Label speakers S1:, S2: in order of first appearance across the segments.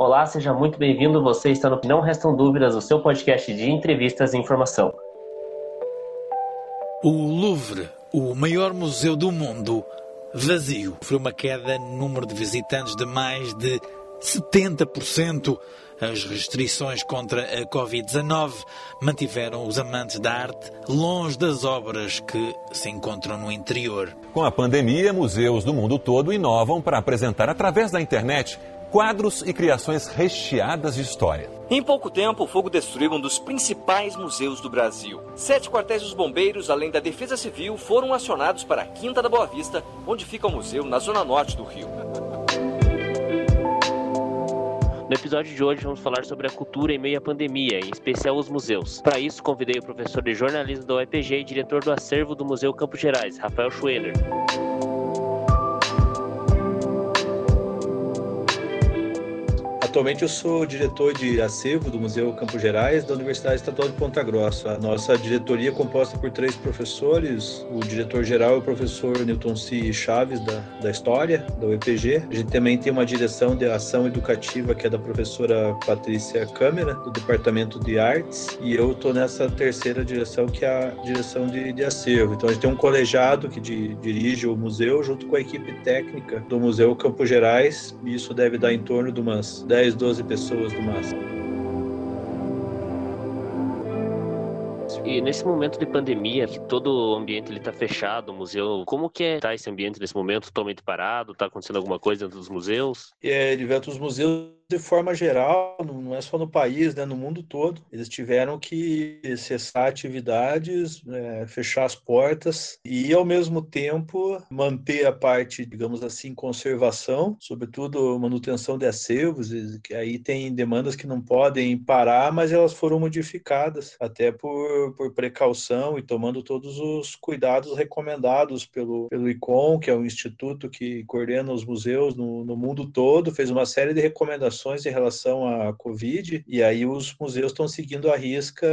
S1: Olá, seja muito bem-vindo. Você está no Não Restam Dúvidas, o seu podcast de entrevistas e informação.
S2: O Louvre, o maior museu do mundo, vazio. Foi uma queda no número de visitantes de mais de 70%. As restrições contra a Covid-19 mantiveram os amantes da arte longe das obras que se encontram no interior.
S3: Com a pandemia, museus do mundo todo inovam para apresentar através da internet quadros e criações recheadas de história.
S4: Em pouco tempo, o fogo destruiu um dos principais museus do Brasil. Sete quartéis dos bombeiros, além da Defesa Civil, foram acionados para a Quinta da Boa Vista, onde fica o museu na zona norte do Rio.
S1: No episódio de hoje vamos falar sobre a cultura em meio à pandemia, em especial os museus. Para isso, convidei o professor de jornalismo da UEPG e diretor do acervo do Museu Campos Gerais, Rafael Schweller.
S5: Atualmente eu sou diretor de acervo do Museu Campos Gerais da Universidade Estadual de Ponta Grossa. A nossa diretoria é composta por três professores. O diretor-geral é o professor Newton C. Chaves, da, da História, da UEPG. A gente também tem uma direção de ação educativa que é da professora Patrícia Câmara, do Departamento de Artes. E eu estou nessa terceira direção, que é a direção de, de acervo. Então a gente tem um colegiado que de, dirige o museu junto com a equipe técnica do Museu Campos Gerais. E isso deve dar em torno de umas 10 10, 12 pessoas no máximo.
S1: E nesse momento de pandemia, que todo o ambiente está fechado, o museu, como que está esse ambiente nesse momento? Totalmente parado? Está acontecendo alguma coisa dentro dos museus?
S5: É, Edivelto, os museus de forma geral, não é só no país, né, no mundo todo, eles tiveram que cessar atividades, é, fechar as portas e, ao mesmo tempo, manter a parte, digamos assim, conservação, sobretudo manutenção de acervos, que aí tem demandas que não podem parar, mas elas foram modificadas, até por, por precaução e tomando todos os cuidados recomendados pelo, pelo ICOM, que é o instituto que coordena os museus no, no mundo todo, fez uma série de recomendações orientações em relação à Covid, e aí os museus estão seguindo a risca,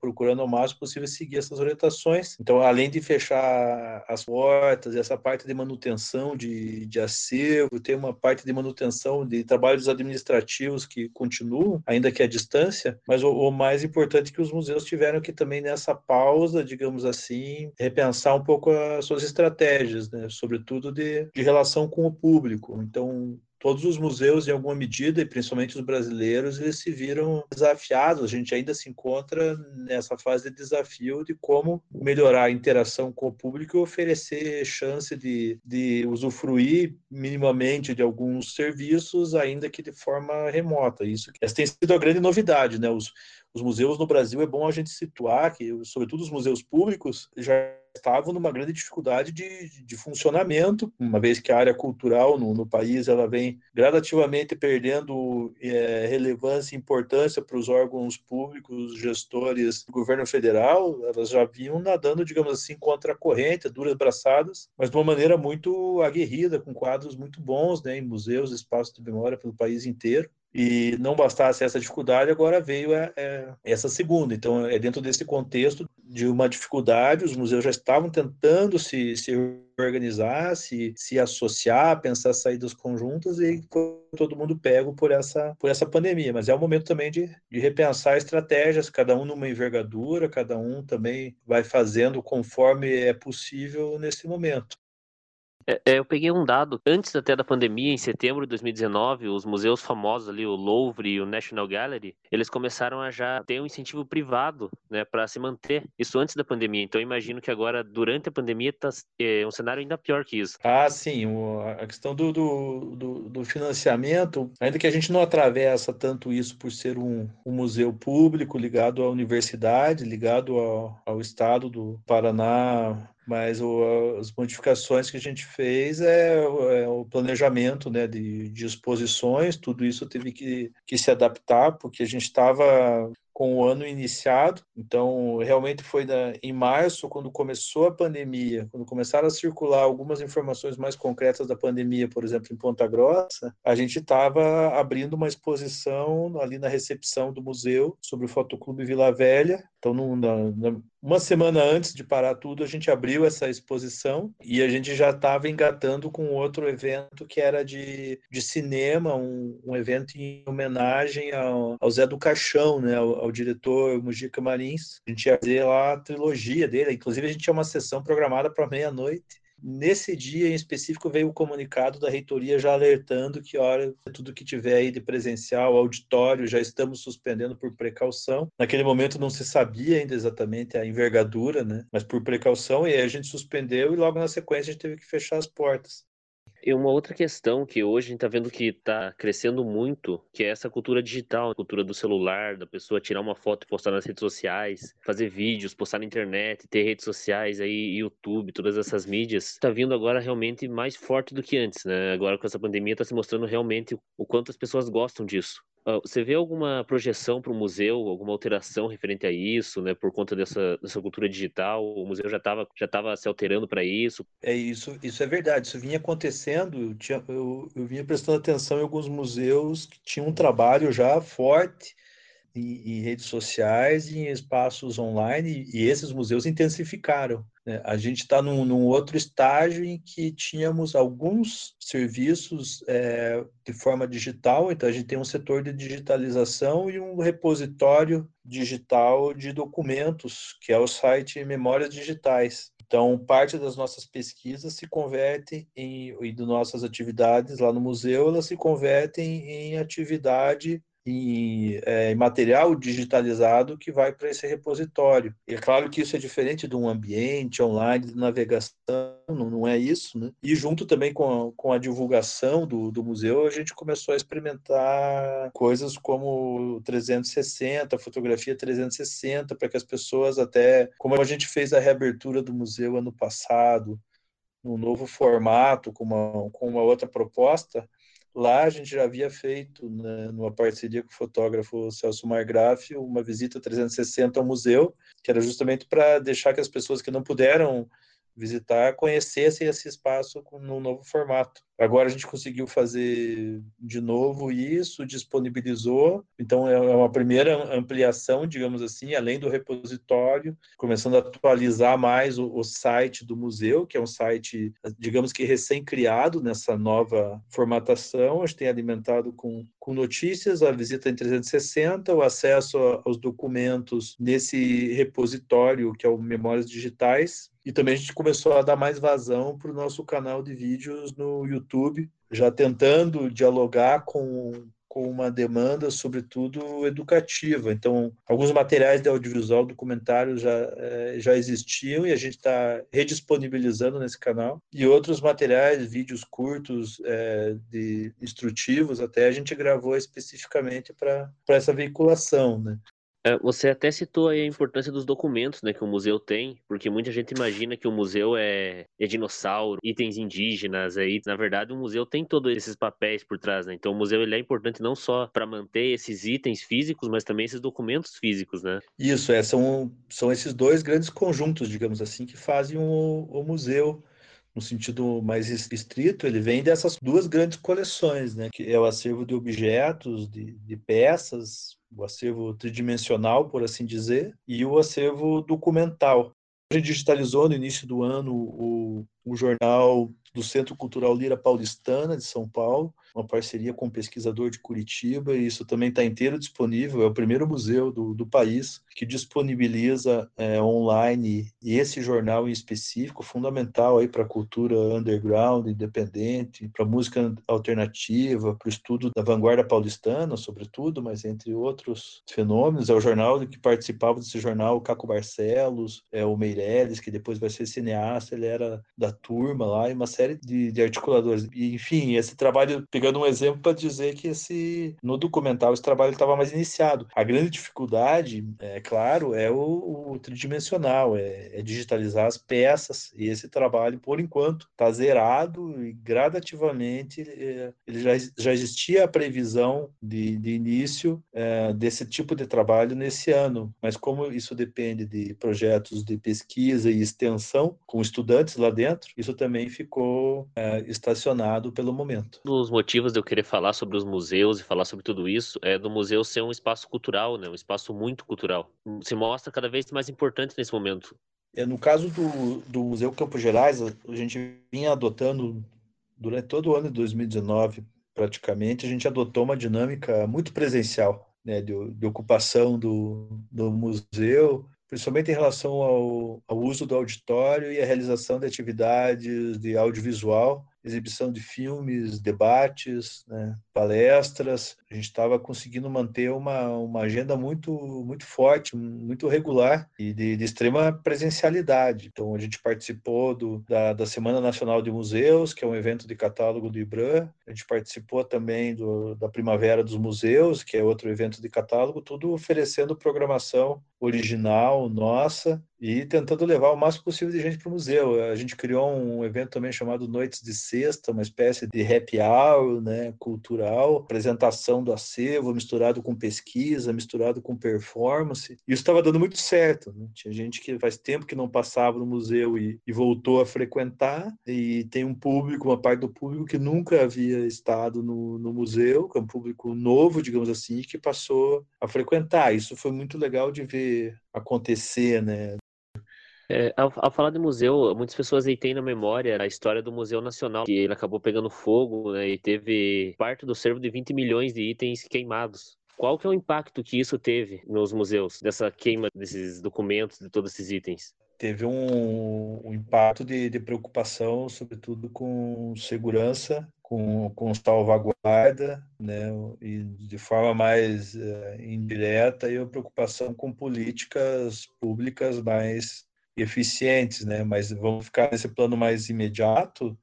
S5: procurando ao máximo possível seguir essas orientações. Então, além de fechar as portas, essa parte de manutenção de, de acervo, tem uma parte de manutenção de trabalhos administrativos que continuam, ainda que à distância, mas o, o mais importante é que os museus tiveram que também nessa pausa, digamos assim, repensar um pouco as suas estratégias, né? sobretudo de, de relação com o público. Então, todos os museus, em alguma medida, e principalmente os brasileiros, eles se viram desafiados. A gente ainda se encontra nessa fase de desafio de como melhorar a interação com o público e oferecer chance de, de usufruir minimamente de alguns serviços, ainda que de forma remota. Isso essa tem sido a grande novidade, né? Os, os museus no Brasil é bom a gente situar que, sobretudo os museus públicos, já estavam numa grande dificuldade de, de funcionamento, uma vez que a área cultural no, no país ela vem gradativamente perdendo é, relevância e importância para os órgãos públicos, gestores do governo federal, elas já vinham nadando, digamos assim, contra a corrente, duras braçadas, mas de uma maneira muito aguerrida, com quadros muito bons né, em museus, espaços de memória pelo país inteiro e não bastasse essa dificuldade, agora veio é, é, essa segunda. Então, é dentro desse contexto de uma dificuldade, os museus já estavam tentando se, se organizar, se, se associar, pensar saídas conjuntas e todo mundo pego por essa, por essa pandemia. Mas é o momento também de, de repensar estratégias, cada um numa envergadura, cada um também vai fazendo conforme é possível nesse momento.
S1: É, é, eu peguei um dado, antes até da pandemia, em setembro de 2019, os museus famosos ali, o Louvre e o National Gallery, eles começaram a já ter um incentivo privado, né, para se manter, isso antes da pandemia. Então, imagino que agora, durante a pandemia, está é um cenário ainda pior que isso.
S5: Ah, sim, a questão do, do, do, do financiamento, ainda que a gente não atravessa tanto isso por ser um, um museu público ligado à universidade, ligado ao, ao estado do Paraná, mas o, as modificações que a gente fez é, é o planejamento né, de, de, exposições, tudo isso teve que, que se adaptar, porque a gente estava com o ano iniciado. Então, realmente foi na, em março, quando começou a pandemia, quando começaram a circular algumas informações mais concretas da pandemia, por exemplo, em Ponta Grossa, a gente estava abrindo uma exposição ali na recepção do museu sobre o Fotoclube Vila Velha. Então, na, uma semana antes de parar tudo, a gente abriu essa exposição e a gente já estava engatando com outro evento que era de, de cinema, um, um evento em homenagem ao, ao Zé do Caixão, né, ao, ao, diretor Mujica Marins. A gente ia fazer lá a trilogia dele, inclusive a gente tinha uma sessão programada para meia-noite Nesse dia em específico veio o comunicado da reitoria já alertando que, olha, tudo que tiver aí de presencial, auditório, já estamos suspendendo por precaução. Naquele momento não se sabia ainda exatamente a envergadura, né? Mas por precaução, e aí a gente suspendeu e logo na sequência a gente teve que fechar as portas.
S1: E uma outra questão que hoje a gente está vendo que está crescendo muito, que é essa cultura digital, a cultura do celular, da pessoa tirar uma foto e postar nas redes sociais, fazer vídeos, postar na internet, ter redes sociais aí, YouTube, todas essas mídias, está vindo agora realmente mais forte do que antes, né? Agora com essa pandemia está se mostrando realmente o quanto as pessoas gostam disso. Você vê alguma projeção para o museu, alguma alteração referente a isso, né, por conta dessa, dessa cultura digital? O museu já estava já tava se alterando para isso?
S5: É isso, isso é verdade. Isso vinha acontecendo. Eu, tinha, eu, eu vinha prestando atenção em alguns museus que tinham um trabalho já forte em, em redes sociais em espaços online, e esses museus intensificaram. Né? A gente está num, num, outro estágio em que tínhamos alguns serviços é, de forma digital, então a gente tem um setor de digitalização e um repositório digital de documentos, que é o site Memórias Digitais. Então, parte das nossas pesquisas se convertem em, e das nossas atividades lá no museu, elas se convertem em atividade em, é, em material digitalizado que vai para esse repositório. E é claro que isso é diferente de um ambiente online de navegação, não, não é isso, né? E junto também com a, com a divulgação do, do museu, a gente começou a experimentar coisas como 360, fotografia 360, para que as pessoas até, como a gente fez a reabertura do museu ano passado, num novo formato, com uma, com uma outra proposta, Lá a gente já havia feito, né, numa parceria com o fotógrafo Celso Margraf, uma visita 360 ao museu, que era justamente para deixar que as pessoas que não puderam visitar conhecessem esse espaço num novo formato. Agora a gente conseguiu fazer de novo isso, disponibilizou, então é uma primeira ampliação, digamos assim, além do repositório, começando a atualizar mais o, o site do museu, que é um site, digamos que recém-criado nessa nova formatação, a gente tem alimentado com, com notícias, a visita em 360, o acesso aos documentos nesse repositório, que é o Memórias Digitais, e também a gente começou a dar mais vazão para o nosso canal de vídeos no YouTube, já tentando dialogar com, com uma demanda, sobretudo educativa. Então, alguns materiais de audiovisual, documentários já, é, já existiam e a gente está redisponibilizando nesse canal. E outros materiais, vídeos curtos, é, de instrutivos, até a gente gravou especificamente para essa veiculação. Né?
S1: É, você até citou aí a importância dos documentos né, que o museu tem, porque muita gente imagina que o museu é, é dinossauro, itens indígenas, aí, na verdade o museu tem todos esses papéis por trás, né? Então o museu ele é importante não só para manter esses itens físicos, mas também esses documentos físicos, né?
S5: Isso, é, são, são esses dois grandes conjuntos, digamos assim, que fazem o, o museu no sentido mais estrito, ele vem dessas duas grandes coleções, né? Que é o acervo de objetos, de, de peças, o acervo tridimensional, por assim dizer, e o acervo documental. A gente digitalizou no início do ano o, o jornal do Centro Cultural Lira Paulistana de São Paulo, uma parceria com um pesquisador de Curitiba, e isso também está inteiro disponível. É o primeiro museu do, do país que disponibiliza é, online e esse jornal em específico, fundamental aí para a cultura underground, independente, para música alternativa, para o estudo da vanguarda paulistana, sobretudo, mas entre outros fenômenos. É o jornal que participava desse jornal o Caco Barcelos, é o Meirelles, que depois vai ser cineasta, ele era da turma lá, e uma série de, de articuladores. E, enfim, esse trabalho, pegando um exemplo para dizer que esse no documental esse trabalho estava mais iniciado. A grande dificuldade, é claro, é o, o tridimensional, é, é, digitalizar as peças. E esse trabalho, por enquanto, está zerado e gradativamente é, ele já, já existia a previsão de, de início é, desse tipo de trabalho nesse ano. Mas como isso depende de projetos de pesquisa e extensão com estudantes lá dentro, isso também ficou é, estacionado pelo momento.
S1: Um dos motivos de eu querer falar sobre os museus e falar sobre tudo isso é do museu ser um espaço cultural, né? um espaço muito cultural. Se mostra cada vez mais importante nesse momento.
S5: É, no caso do, do Museu Campos Gerais, a gente vinha adotando durante todo o ano de 2019, praticamente, a gente adotou uma dinâmica muito presencial, né, de, de ocupação do, do museu, principalmente em relação ao, ao uso do auditório e a realização de atividades de audiovisual exibição de filmes, debates, né, palestras. A gente estava conseguindo manter uma, uma agenda muito, muito forte, muito regular e de, de, extrema presencialidade. Então, a gente participou do, da, da Semana Nacional de Museus, que é um evento de catálogo do IBRAM. A gente participou também do, da Primavera dos Museus, que é outro evento de catálogo, tudo oferecendo programação original, nossa, e tentando levar o máximo possível de gente para o museu. A gente criou um evento também chamado Noites de Sexta, uma espécie de happy hour né, cultural, apresentação do acervo misturado com pesquisa, misturado com performance. E isso estava dando muito certo. Né? Tinha gente que faz tempo que não passava no museu e, e, voltou a frequentar, e tem um público, uma parte do público que nunca havia estado no, no museu, que é um público novo, digamos assim, que passou a frequentar. Isso foi muito legal de ver acontecer, né?
S1: É, ao, ao, falar de museu, muitas pessoas aí têm na memória a história do Museu Nacional, que ele acabou pegando fogo né, e teve parte do servo de 20 milhões de itens queimados. Qual que é o impacto que isso teve nos museus, dessa queima desses documentos, de todos esses itens?
S5: Teve um, um impacto de, de preocupação, sobretudo com segurança com, com salvaguarda, né, e de forma mais é, indireta, e a preocupação com políticas públicas mais eficientes, né? Mas vamos ficar nesse plano mais imediato.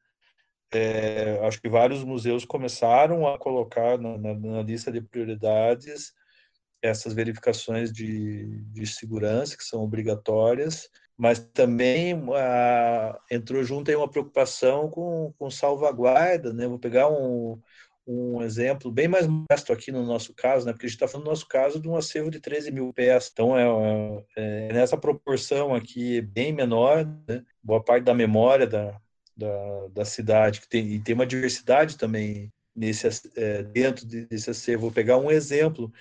S5: É, acho que vários museus começaram a colocar na, na, na lista de prioridades essas verificações de, de segurança que são obrigatórias, mas também a, entrou junto aí uma preocupação com, com salvaguarda, né? Vou pegar um, um exemplo bem mais modesto aqui no nosso caso, né? porque a gente está falando no nosso caso de um acervo de 13 mil peças. Então, é, é, é nessa proporção aqui bem menor, né? boa parte da memória da, da, da cidade, que tem, e tem uma diversidade também nesse, é, dentro desse acervo. Vou pegar um exemplo.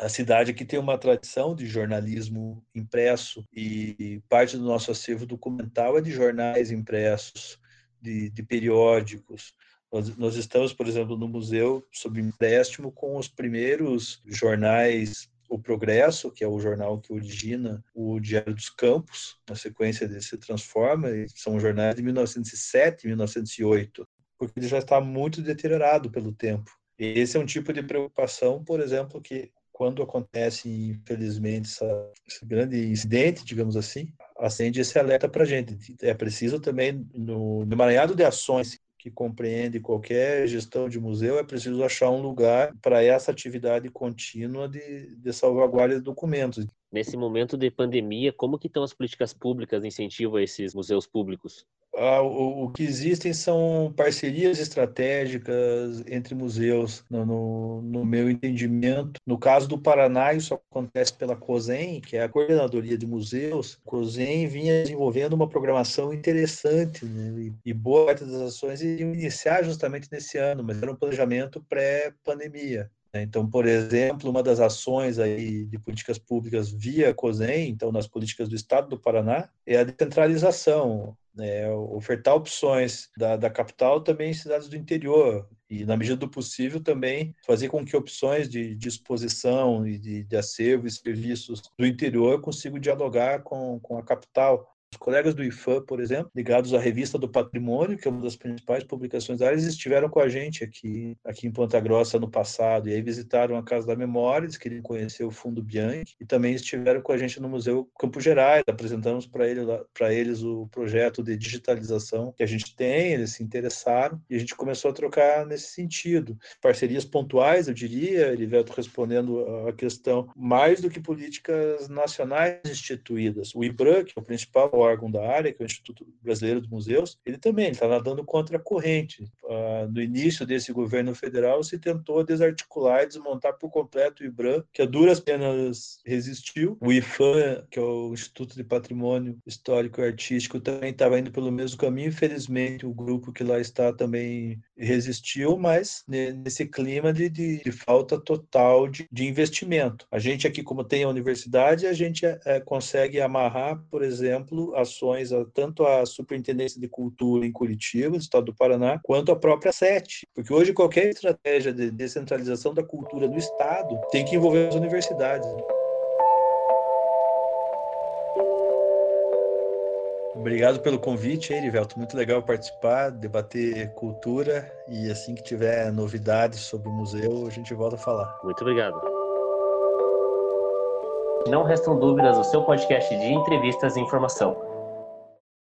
S5: A cidade aqui tem uma tradição de jornalismo impresso e parte do nosso acervo documental é de jornais impressos, de, de periódicos, nós, nós estamos, por exemplo, no museu sob empréstimo com os primeiros jornais o Progresso, que é o jornal que origina o Diário dos Campos, na sequência dele se transforma, são jornais de 1907 e 1908, porque ele já está muito deteriorado pelo tempo. Esse é um tipo de preocupação, por exemplo, que quando acontece, infelizmente, essa, esse grande incidente, digamos assim, acende esse alerta para a gente. É preciso também, no, no emaranhado de ações que compreende qualquer gestão de museu, é preciso achar um lugar para essa atividade contínua de, de salvaguarda de documentos.
S1: Nesse momento de pandemia, como que estão as políticas públicas de incentivo a esses museus públicos?
S5: Ah, o, o, que existem são parcerias estratégicas entre museus, no, no, no, meu entendimento. No caso do Paraná, isso acontece pela COSEM, que é a Coordenadoria de Museus. A COSEM vinha desenvolvendo uma programação interessante, né? e, e boa parte das ações iriam iniciar justamente nesse ano, mas era um planejamento pré-pandemia. Né? Então, por exemplo, uma das ações aí de políticas públicas via COSEM, então nas políticas do Estado do Paraná, é a descentralização, né? ofertar opções da, da capital também em cidades do interior e, na medida do possível, também fazer com que opções de, exposição e de, de acervo e serviços do interior consigam dialogar com, com a capital. Os colegas do IFAM, por exemplo, ligados à Revista do Patrimônio, que é uma das principais publicações da área, eles estiveram com a gente aqui, aqui em Ponta Grossa no passado, e aí visitaram a Casa da Memória, eles queriam conhecer o Fundo Bianchi, e também estiveram com a gente no Museu Campo Gerais, apresentamos para ele, eles o projeto de digitalização que a gente tem, eles se interessaram, e a gente começou a trocar nesse sentido. Parcerias pontuais, eu diria, Elivelto respondendo a questão, mais do que políticas nacionais instituídas. O IBRAM, que é o principal órgão da área, que é o Instituto Brasileiro dos Museus, ele também está nadando contra a corrente. Uh, no início desse governo federal, se tentou desarticular e desmontar por completo o IBRAM, que a duras penas resistiu. O IFAM, que é o Instituto de Patrimônio Histórico e Artístico, também estava indo pelo mesmo caminho. Infelizmente, o grupo que lá está também resistiu, mas nesse clima de, de, de falta total de, de, investimento. A gente aqui, como tem a universidade, a gente é, consegue amarrar, por exemplo, ações a, tanto a Superintendência de Cultura em Curitiba, do Estado do Paraná, quanto a própria SET, porque hoje qualquer estratégia de descentralização da cultura do Estado tem que envolver as universidades. Obrigado pelo convite, Erivelto. Muito legal participar, debater cultura e assim que tiver novidades sobre o museu, a gente volta a falar.
S1: Muito obrigado. Não restam dúvidas, o seu podcast de entrevistas e informação.